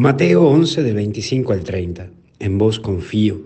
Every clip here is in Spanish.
Mateo 11 de 25 al 30. En vos confío.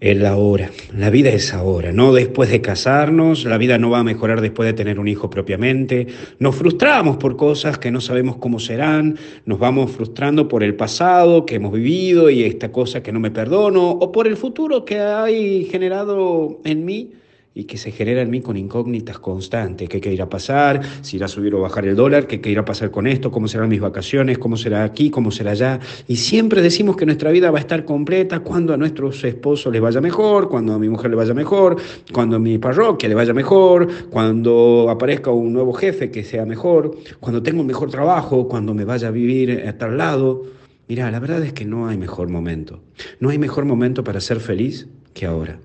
Es la hora, la vida es ahora, no después de casarnos, la vida no va a mejorar después de tener un hijo propiamente, nos frustramos por cosas que no sabemos cómo serán, nos vamos frustrando por el pasado que hemos vivido y esta cosa que no me perdono, o por el futuro que hay generado en mí y que se genera en mí con incógnitas constantes. ¿Qué, qué irá a pasar? ¿Si irá a subir o bajar el dólar? ¿Qué, ¿Qué irá a pasar con esto? ¿Cómo serán mis vacaciones? ¿Cómo será aquí? ¿Cómo será allá? Y siempre decimos que nuestra vida va a estar completa cuando a nuestros esposos les vaya mejor, cuando a mi mujer le vaya mejor, cuando a mi parroquia le vaya mejor, cuando aparezca un nuevo jefe que sea mejor, cuando tenga un mejor trabajo, cuando me vaya a vivir a tal lado. Mira, la verdad es que no hay mejor momento. No hay mejor momento para ser feliz que ahora.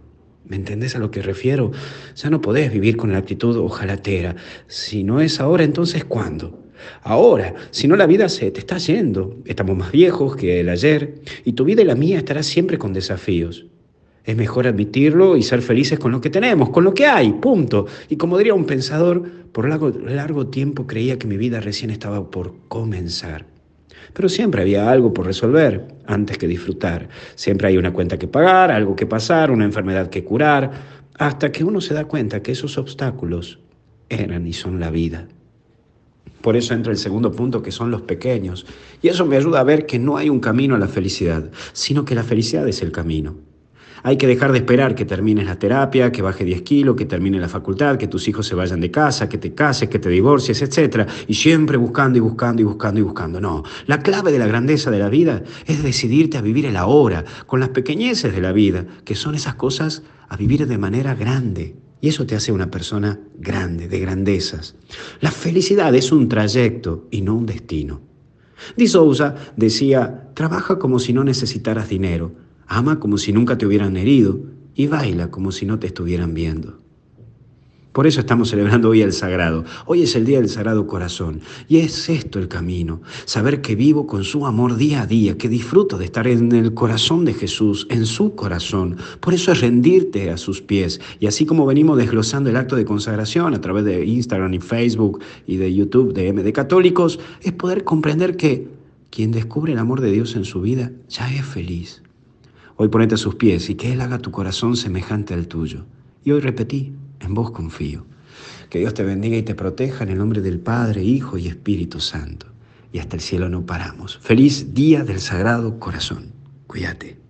¿Me entendés a lo que refiero? Ya no podés vivir con la actitud ojalatera. Si no es ahora, entonces ¿cuándo? Ahora, si no la vida se te está yendo. Estamos más viejos que el ayer y tu vida y la mía estará siempre con desafíos. Es mejor admitirlo y ser felices con lo que tenemos, con lo que hay, punto. Y como diría un pensador, por largo, largo tiempo creía que mi vida recién estaba por comenzar. Pero siempre había algo por resolver antes que disfrutar. Siempre hay una cuenta que pagar, algo que pasar, una enfermedad que curar, hasta que uno se da cuenta que esos obstáculos eran y son la vida. Por eso entra el segundo punto, que son los pequeños. Y eso me ayuda a ver que no hay un camino a la felicidad, sino que la felicidad es el camino. Hay que dejar de esperar que termines la terapia, que baje 10 kilos, que termine la facultad, que tus hijos se vayan de casa, que te cases, que te divorcies, etc. Y siempre buscando y buscando y buscando y buscando. No, la clave de la grandeza de la vida es decidirte a vivir el ahora, con las pequeñeces de la vida, que son esas cosas a vivir de manera grande. Y eso te hace una persona grande, de grandezas. La felicidad es un trayecto y no un destino. Di Souza decía, trabaja como si no necesitaras dinero Ama como si nunca te hubieran herido y baila como si no te estuvieran viendo. Por eso estamos celebrando hoy el Sagrado. Hoy es el Día del Sagrado Corazón. Y es esto el camino. Saber que vivo con su amor día a día, que disfruto de estar en el corazón de Jesús, en su corazón. Por eso es rendirte a sus pies. Y así como venimos desglosando el acto de consagración a través de Instagram y Facebook y de YouTube de MD Católicos, es poder comprender que quien descubre el amor de Dios en su vida ya es feliz. Hoy ponete a sus pies y que Él haga tu corazón semejante al tuyo. Y hoy repetí, en vos confío. Que Dios te bendiga y te proteja en el nombre del Padre, Hijo y Espíritu Santo. Y hasta el cielo no paramos. Feliz día del Sagrado Corazón. Cuídate.